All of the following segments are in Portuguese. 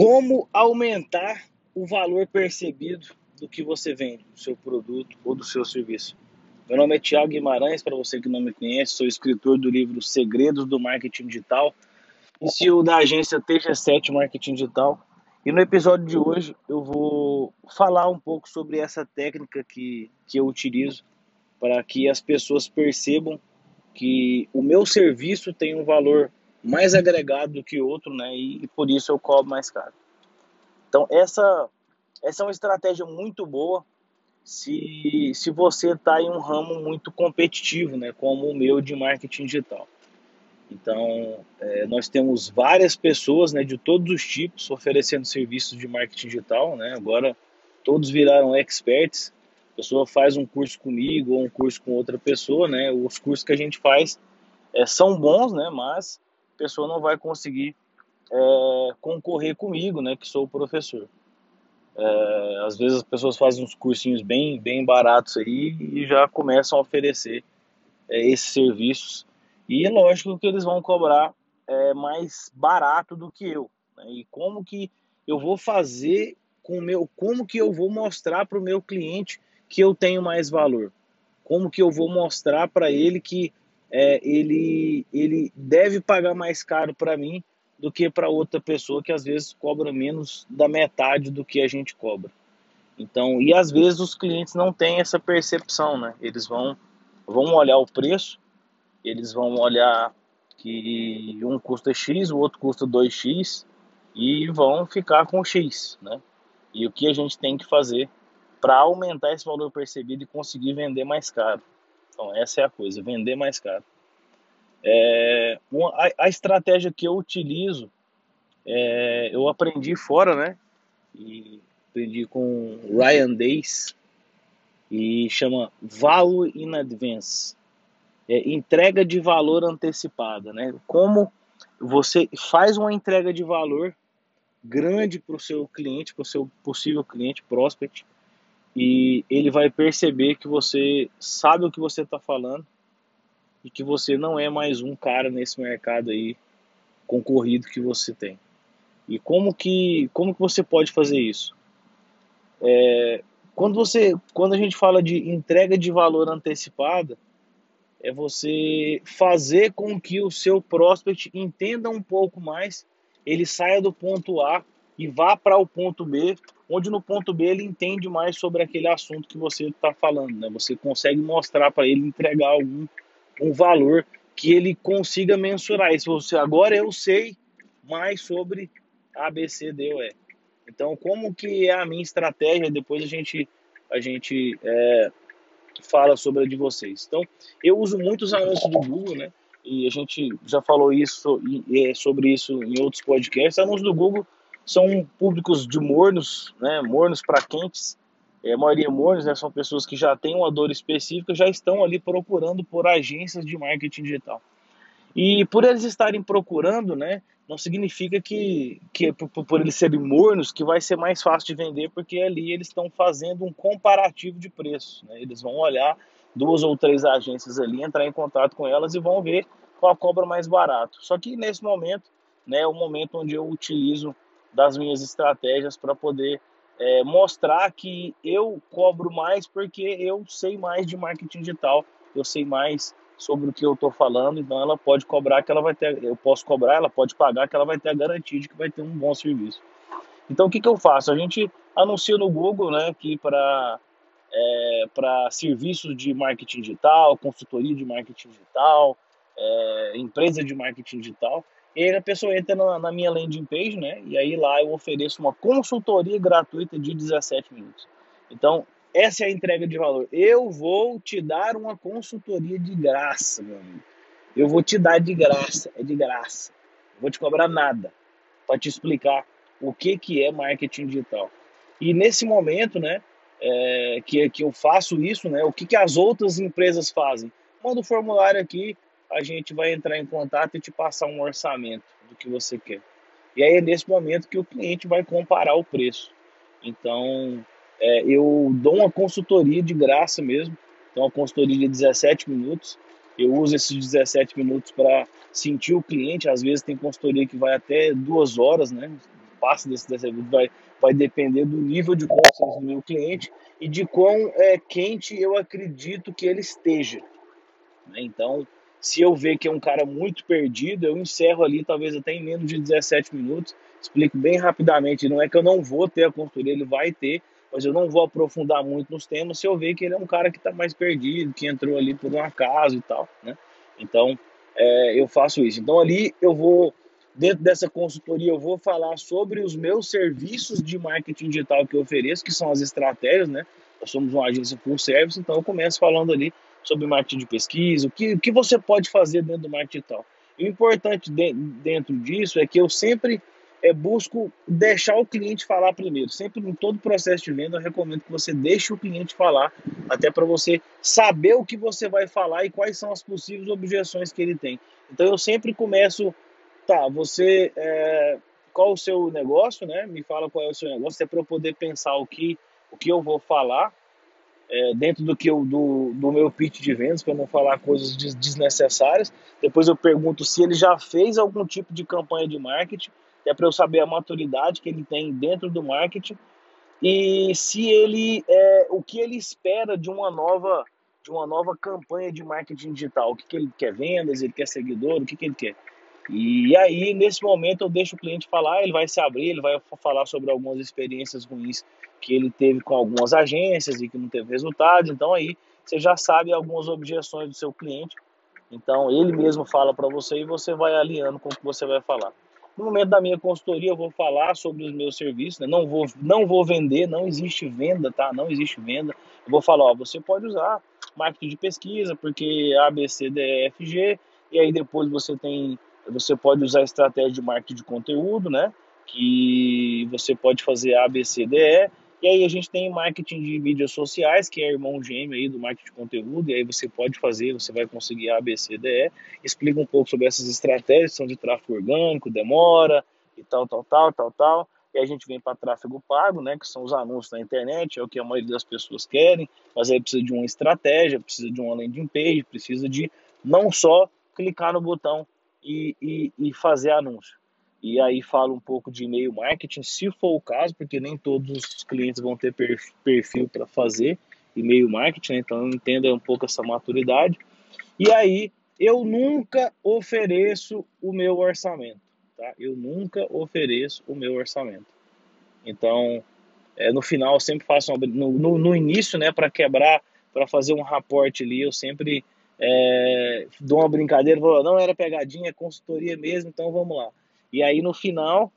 Como aumentar o valor percebido do que você vende, do seu produto ou do seu serviço? Meu nome é Tiago Guimarães, para você que não me conhece, sou escritor do livro Segredos do Marketing Digital e CEO da agência TG7 Marketing Digital. E no episódio de hoje eu vou falar um pouco sobre essa técnica que, que eu utilizo para que as pessoas percebam que o meu serviço tem um valor mais agregado do que outro, né? E, e por isso eu cobro mais caro. Então essa essa é uma estratégia muito boa se, se você está em um ramo muito competitivo, né? Como o meu de marketing digital. Então, é, nós temos várias pessoas né, de todos os tipos oferecendo serviços de marketing digital. Né? Agora, todos viraram experts. A pessoa faz um curso comigo ou um curso com outra pessoa. Né? Os cursos que a gente faz é, são bons, né? mas pessoa não vai conseguir é, concorrer comigo, né? que sou o professor. É, às vezes as pessoas fazem uns cursinhos bem, bem baratos aí e já começam a oferecer é, esses serviços e é lógico que eles vão cobrar é, mais barato do que eu. Né? E como que eu vou fazer com o meu, como que eu vou mostrar para o meu cliente que eu tenho mais valor? Como que eu vou mostrar para ele que é, ele, ele deve pagar mais caro para mim do que para outra pessoa que às vezes cobra menos da metade do que a gente cobra. Então, e às vezes os clientes não têm essa percepção, né? Eles vão, vão olhar o preço eles vão olhar que um custa X, o outro custa 2X e vão ficar com X, né? E o que a gente tem que fazer para aumentar esse valor percebido e conseguir vender mais caro? Então, essa é a coisa, vender mais caro. É, uma, a, a, estratégia que eu utilizo, é, eu aprendi fora, né? E aprendi com Ryan Days e chama Value in Advance é, entrega de valor antecipada, né? Como você faz uma entrega de valor grande para o seu cliente, para o seu possível cliente, prospect, e ele vai perceber que você sabe o que você está falando e que você não é mais um cara nesse mercado aí concorrido que você tem. E como que como que você pode fazer isso? É, quando você quando a gente fala de entrega de valor antecipada, é você fazer com que o seu prospect entenda um pouco mais, ele saia do ponto A e vá para o ponto B, onde no ponto B ele entende mais sobre aquele assunto que você está falando, né? Você consegue mostrar para ele, entregar algum um valor que ele consiga mensurar. isso. você agora eu sei mais sobre A, B, C, D ou E. Então, como que é a minha estratégia? Depois a gente a gente é, fala sobre a de vocês. Então, eu uso muitos anúncios do Google, né? E a gente já falou isso e, sobre isso em outros podcasts. Anúncios do Google são públicos de mornos, né? Mornos para quentes. É, a maioria mornos, né? São pessoas que já têm uma dor específica, já estão ali procurando por agências de marketing digital. E por eles estarem procurando, né, não significa que, que por, por, eles serem mornos que vai ser mais fácil de vender, porque ali eles estão fazendo um comparativo de preços. Né? Eles vão olhar duas ou três agências ali, entrar em contato com elas e vão ver qual cobra mais barato. Só que nesse momento, né, é o momento onde eu utilizo das minhas estratégias para poder é, mostrar que eu cobro mais porque eu sei mais de marketing digital, eu sei mais sobre o que eu estou falando, então ela pode cobrar que ela vai ter, eu posso cobrar, ela pode pagar que ela vai ter a garantia de que vai ter um bom serviço. Então o que, que eu faço? A gente anuncia no Google, né, que para é, para serviços de marketing digital, consultoria de marketing digital, é, empresa de marketing digital. E aí a pessoa entra na, na, minha landing page, né? E aí lá eu ofereço uma consultoria gratuita de 17 minutos. Então, essa é a entrega de valor. Eu vou te dar uma consultoria de graça, meu amigo. Eu vou te dar de graça, é de graça. Não vou te cobrar nada para te explicar o que, que é marketing digital. E nesse momento, né, é, que, que eu faço isso, né, o que, que as outras empresas fazem? Manda o formulário aqui, a gente vai entrar em contato e te passar um orçamento do que você quer. E aí é nesse momento que o cliente vai comparar o preço. Então, é, eu dou uma consultoria de graça mesmo, então uma consultoria de 17 minutos. Eu uso esses 17 minutos para sentir o cliente. Às vezes tem consultoria que vai até duas horas, né? passa desse serviço vai, vai depender do nível de consciência do meu cliente e de quão é, quente eu acredito que ele esteja. Né? Então, se eu ver que é um cara muito perdido, eu encerro ali talvez até em menos de 17 minutos, explico bem rapidamente. Não é que eu não vou ter a consultoria, ele vai ter, mas eu não vou aprofundar muito nos temas se eu ver que ele é um cara que está mais perdido, que entrou ali por um acaso e tal, né? Então, é, eu faço isso. Então, ali eu vou, dentro dessa consultoria, eu vou falar sobre os meus serviços de marketing digital que eu ofereço, que são as estratégias, né? Nós somos uma agência full service, então eu começo falando ali sobre marketing de pesquisa, o que, o que você pode fazer dentro do marketing digital. E o importante de, dentro disso é que eu sempre é, busco deixar o cliente falar primeiro. Sempre em todo processo de venda, eu recomendo que você deixe o cliente falar, até para você saber o que você vai falar e quais são as possíveis objeções que ele tem. Então eu sempre começo, tá, você, é, qual o seu negócio, né? Me fala qual é o seu negócio, é para eu poder pensar o que, o que eu vou falar é, dentro do que eu, do, do meu pitch de vendas, para não falar coisas desnecessárias. Depois eu pergunto se ele já fez algum tipo de campanha de marketing, é para eu saber a maturidade que ele tem dentro do marketing e se ele é, o que ele espera de uma nova de uma nova campanha de marketing digital, o que, que ele quer vendas, ele quer seguidor, o que, que ele quer. E aí, nesse momento, eu deixo o cliente falar, ele vai se abrir, ele vai falar sobre algumas experiências ruins que ele teve com algumas agências e que não teve resultado. Então, aí você já sabe algumas objeções do seu cliente. Então, ele mesmo fala para você e você vai alinhando com o que você vai falar. No momento da minha consultoria, eu vou falar sobre os meus serviços. Né? Não, vou, não vou vender, não existe venda, tá? Não existe venda. Eu vou falar, ó, você pode usar marketing de pesquisa, porque A, B, C, D, E, F, G. E aí depois você tem você pode usar estratégia de marketing de conteúdo, né? Que você pode fazer A, B, C, D, E. E aí a gente tem marketing de mídias sociais, que é irmão gêmeo aí do marketing de conteúdo, e aí você pode fazer, você vai conseguir A, B, C, D, E. Explica um pouco sobre essas estratégias, são de tráfego orgânico, demora e tal, tal, tal, tal, tal. E a gente vem para tráfego pago, né, que são os anúncios na internet, é o que a maioria das pessoas querem, mas aí precisa de uma estratégia, precisa de uma landing page, precisa de não só clicar no botão e, e, e fazer anúncio. E aí fala um pouco de e-mail marketing, se for o caso, porque nem todos os clientes vão ter perfil para fazer e-mail marketing, né? então entenda um pouco essa maturidade. E aí eu nunca ofereço o meu orçamento, tá? Eu nunca ofereço o meu orçamento. Então, é, no final eu sempre faço uma, no, no, no início, né, para quebrar, para fazer um raporte ali, eu sempre é, dou uma brincadeira, vou, não era pegadinha, é consultoria mesmo, então vamos lá. E aí no final,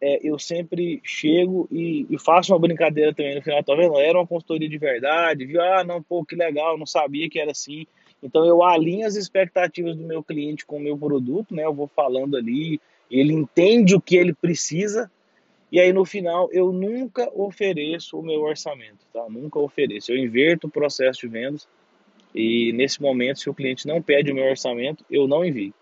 é, eu sempre chego e, e, faço uma brincadeira também no final, tá vendo? Era uma consultoria de verdade, viu? Ah, não, pô, que legal, não sabia que era assim. Então eu alinho as expectativas do meu cliente com o meu produto, né? Eu vou falando ali, ele entende o que ele precisa, e aí no final eu nunca ofereço o meu orçamento, tá? Nunca ofereço. Eu inverto o processo de vendas e nesse momento, se o cliente não pede o meu orçamento, eu não envio,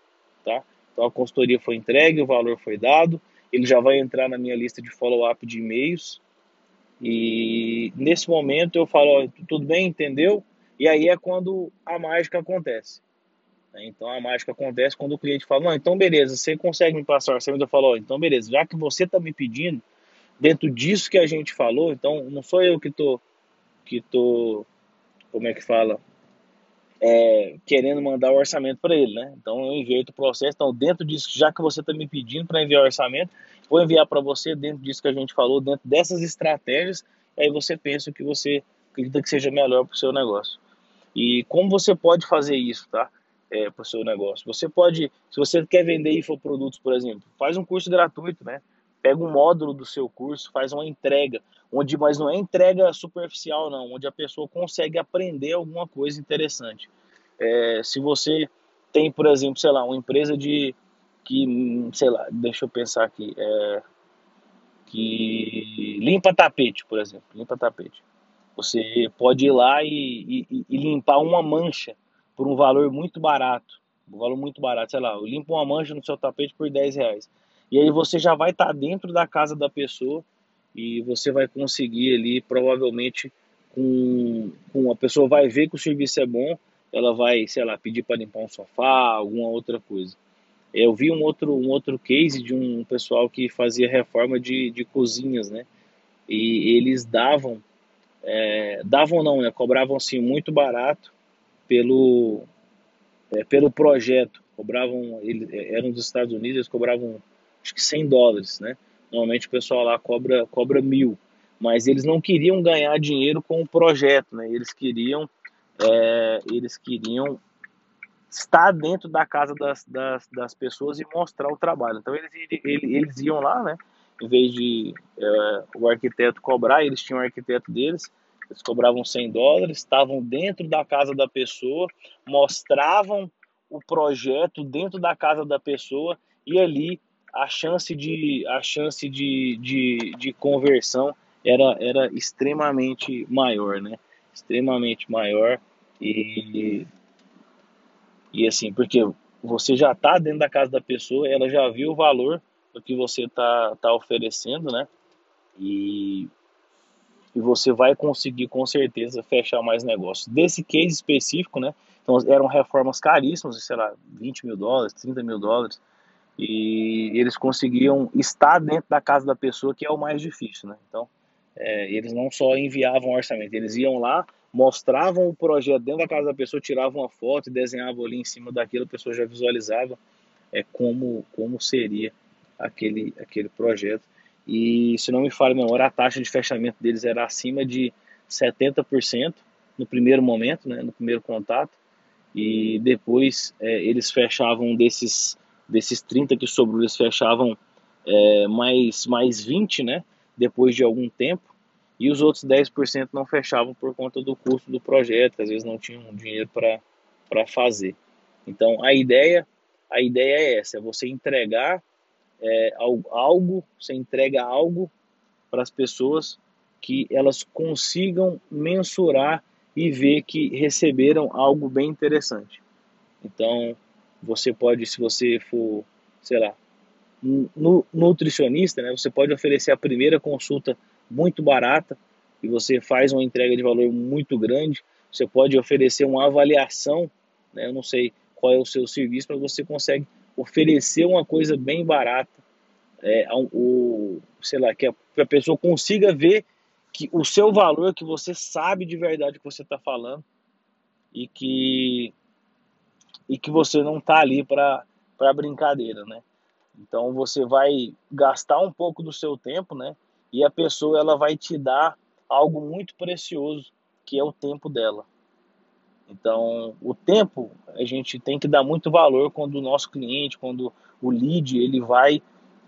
tá? Então a consultoria foi entregue, o valor foi dado, ele já vai entrar na minha lista de follow-up de e-mails. E nesse momento eu falo, tudo bem, entendeu? E aí é quando a mágica acontece. Né? Então a mágica acontece quando o cliente fala, não, então beleza, você consegue me passar o orçamento? Eu falo, então beleza, já que você está me pedindo, dentro disso que a gente falou, então não sou eu que tô, que tô, como é que fala, é, querendo mandar o orçamento para ele, né? Então eu inverto o processo. Então, dentro disso, já que você está me pedindo para enviar o orçamento, vou enviar para você dentro disso que a gente falou, dentro dessas estratégias, aí você pensa o que você acredita que seja melhor para o seu negócio. E como você pode fazer isso, tá? É, para o seu negócio. Você pode, se você quer vender infoprodutos, por exemplo, faz um curso gratuito, né? Pega um módulo do seu curso, faz uma entrega, onde mas não é entrega superficial não, onde a pessoa consegue aprender alguma coisa interessante. É, se você tem, por exemplo, sei lá, uma empresa de que, sei lá, deixa eu pensar aqui, é, que limpa tapete, por exemplo, limpa tapete. Você pode ir lá e, e, e limpar uma mancha por um valor muito barato, um valor muito barato, sei lá, eu limpo uma mancha no seu tapete por 10 reais. E aí você já vai estar dentro da casa da pessoa e você vai conseguir ali, provavelmente, com, com a pessoa vai ver que o serviço é bom, ela vai, sei lá, pedir para limpar um sofá, alguma outra coisa. Eu vi um outro, um outro case de um pessoal que fazia reforma de, de cozinhas, né? E eles davam, é, davam não, né? Cobravam assim muito barato pelo, é, pelo projeto. Cobravam, eles, eram dos Estados Unidos, eles cobravam acho que 100 dólares, né? Normalmente o pessoal lá cobra, cobra mil, mas eles não queriam ganhar dinheiro com o projeto, né? Eles queriam, é, eles queriam estar dentro da casa das, das, das, pessoas e mostrar o trabalho. Então eles, eles, eles iam lá, né? Em vez de é, o arquiteto cobrar, eles tinham o arquiteto deles, eles cobravam 100 dólares, estavam dentro da casa da pessoa, mostravam o projeto dentro da casa da pessoa e ali a chance de, a chance de, de, de conversão era, era extremamente maior, né? Extremamente maior e, e assim, porque você já está dentro da casa da pessoa, ela já viu o valor do que você está tá oferecendo, né? E, e você vai conseguir com certeza fechar mais negócios. Desse case específico, né? Então eram reformas caríssimas, sei lá, 20 mil dólares, 30 mil dólares e eles conseguiam estar dentro da casa da pessoa, que é o mais difícil, né? Então, é, eles não só enviavam orçamento, eles iam lá, mostravam o projeto dentro da casa da pessoa, tiravam uma foto e desenhavam ali em cima daquilo, a pessoa já visualizava é, como, como seria aquele, aquele projeto. E, se não me falha a memória, a taxa de fechamento deles era acima de 70% no primeiro momento, né, no primeiro contato, e depois é, eles fechavam desses desses 30 que sobrou, eles fechavam é, mais, mais 20, né? Depois de algum tempo. E os outros 10% não fechavam por conta do custo do projeto, às vezes não tinham dinheiro para fazer. Então a ideia, a ideia é essa, é você entregar é, algo, você entrega algo para as pessoas que elas consigam mensurar e ver que receberam algo bem interessante. Então, você pode, se você for, sei lá, nutricionista, né, você pode oferecer a primeira consulta muito barata e você faz uma entrega de valor muito grande. Você pode oferecer uma avaliação, né, eu não sei qual é o seu serviço, mas você consegue oferecer uma coisa bem barata, é, o, sei lá, que a, que a pessoa consiga ver que o seu valor, que você sabe de verdade o que você está falando e que e que você não está ali para brincadeira, né? Então você vai gastar um pouco do seu tempo, né? E a pessoa ela vai te dar algo muito precioso, que é o tempo dela. Então, o tempo a gente tem que dar muito valor quando o nosso cliente, quando o lead, ele vai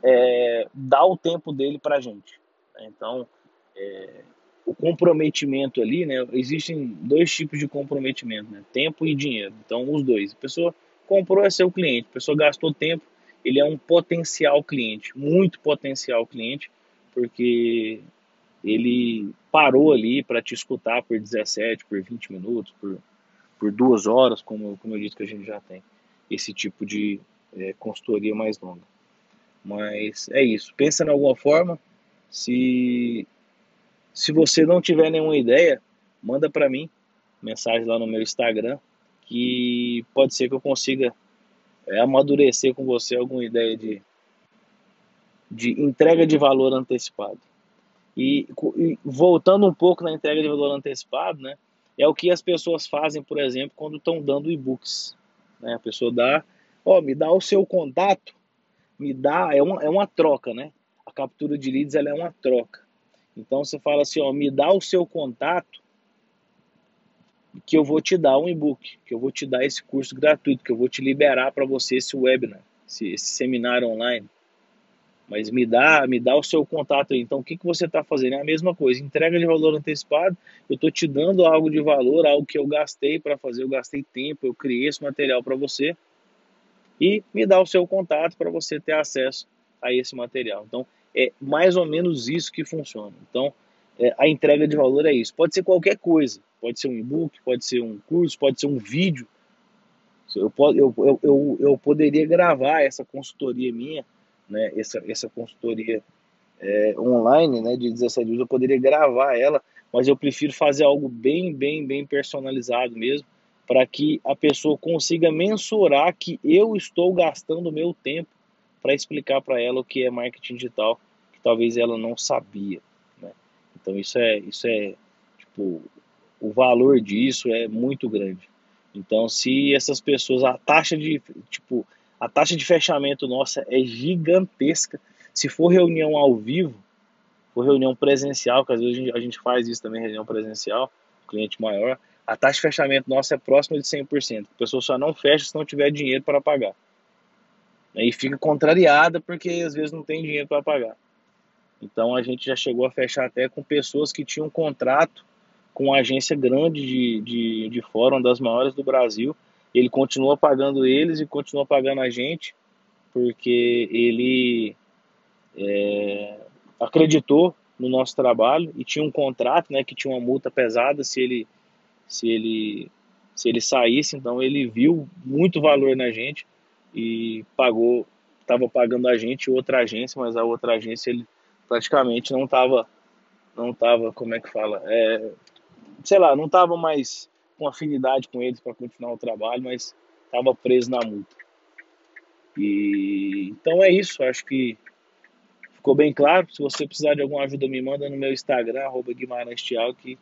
é, dar o tempo dele para a gente. Então, é, o comprometimento ali, né? Existem dois tipos de comprometimento, né? Tempo e dinheiro. Então, os dois. A pessoa comprou é seu cliente, a pessoa gastou tempo, ele é um potencial cliente, muito potencial cliente, porque ele parou ali para te escutar por 17, por 20 minutos, por, por duas horas, como, como eu disse que a gente já tem esse tipo de é, consultoria mais longa. Mas é isso. Pensa em alguma forma. Se se você não tiver nenhuma ideia, manda para mim mensagem lá no meu Instagram, que pode ser que eu consiga é, amadurecer com você alguma ideia de, de entrega de valor antecipado. E, e, voltando um pouco na entrega de valor antecipado, né, é o que as pessoas fazem, por exemplo, quando estão dando e-books. Né? A pessoa dá, ó, me dá o seu contato, me dá, é uma, é uma troca, né? A captura de leads ela é uma troca. Então você fala assim, ó, me dá o seu contato que eu vou te dar um e-book, que eu vou te dar esse curso gratuito, que eu vou te liberar para você esse webinar, esse, esse, seminário online. Mas me dá, me dá o seu contato aí. Então o que, que você está fazendo? É a mesma coisa, entrega de valor antecipado, eu estou te dando algo de valor, algo que eu gastei para fazer, eu gastei tempo, eu criei esse material para você e me dá o seu contato para você ter acesso a esse material. Então, é mais ou menos isso que funciona. Então, é, a entrega de valor é isso. Pode ser qualquer coisa. Pode ser um e-book, pode ser um curso, pode ser um vídeo. Eu, eu, eu, eu, eu poderia gravar essa consultoria minha, né, essa, essa consultoria é, online né, de 17 dias, eu poderia gravar ela, mas eu prefiro fazer algo bem, bem, bem personalizado mesmo, para que a pessoa consiga mensurar que eu estou gastando meu tempo para explicar para ela o que é marketing digital, que talvez ela não sabia. Né? Então isso é, isso é tipo, o valor disso é muito grande. Então se essas pessoas, a taxa de tipo, a taxa de fechamento nossa é gigantesca. Se for reunião ao vivo, for reunião presencial, que às vezes a gente, a gente faz isso também, reunião presencial, cliente maior, a taxa de fechamento nossa é próxima de 100%. A pessoa só não fecha se não tiver dinheiro para pagar. E fica contrariada porque às vezes não tem dinheiro para pagar. Então a gente já chegou a fechar até com pessoas que tinham um contrato com uma agência grande de, de, de fórum, das maiores do Brasil. Ele continua pagando eles e continua pagando a gente porque ele é, acreditou no nosso trabalho e tinha um contrato, né, que tinha uma multa pesada se ele se ele se ele saísse, então ele viu muito valor na gente e pagou, estava pagando a gente outra agência, mas a outra agência ele praticamente não estava não tava, como é que fala, é, sei lá, não estava mais com afinidade com eles para continuar o trabalho, mas estava preso na multa. E então é isso, acho que ficou bem claro. Se você precisar de alguma ajuda, me manda no meu Instagram, arroba que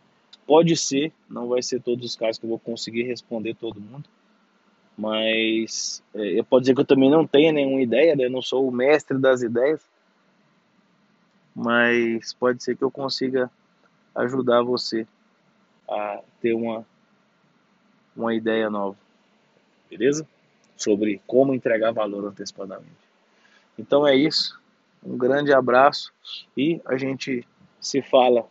Pode ser, não vai ser todos os casos que eu vou conseguir responder todo mundo, mas é, pode dizer que eu também não tenho nenhuma ideia, né? eu não sou o mestre das ideias, mas pode ser que eu consiga ajudar você a ter uma, uma ideia nova, beleza? Sobre como entregar valor antecipadamente. Então é isso, um grande abraço e a gente se fala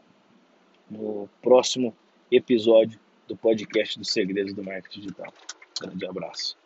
no próximo episódio do podcast dos Segredos do Marketing Digital. Grande abraço.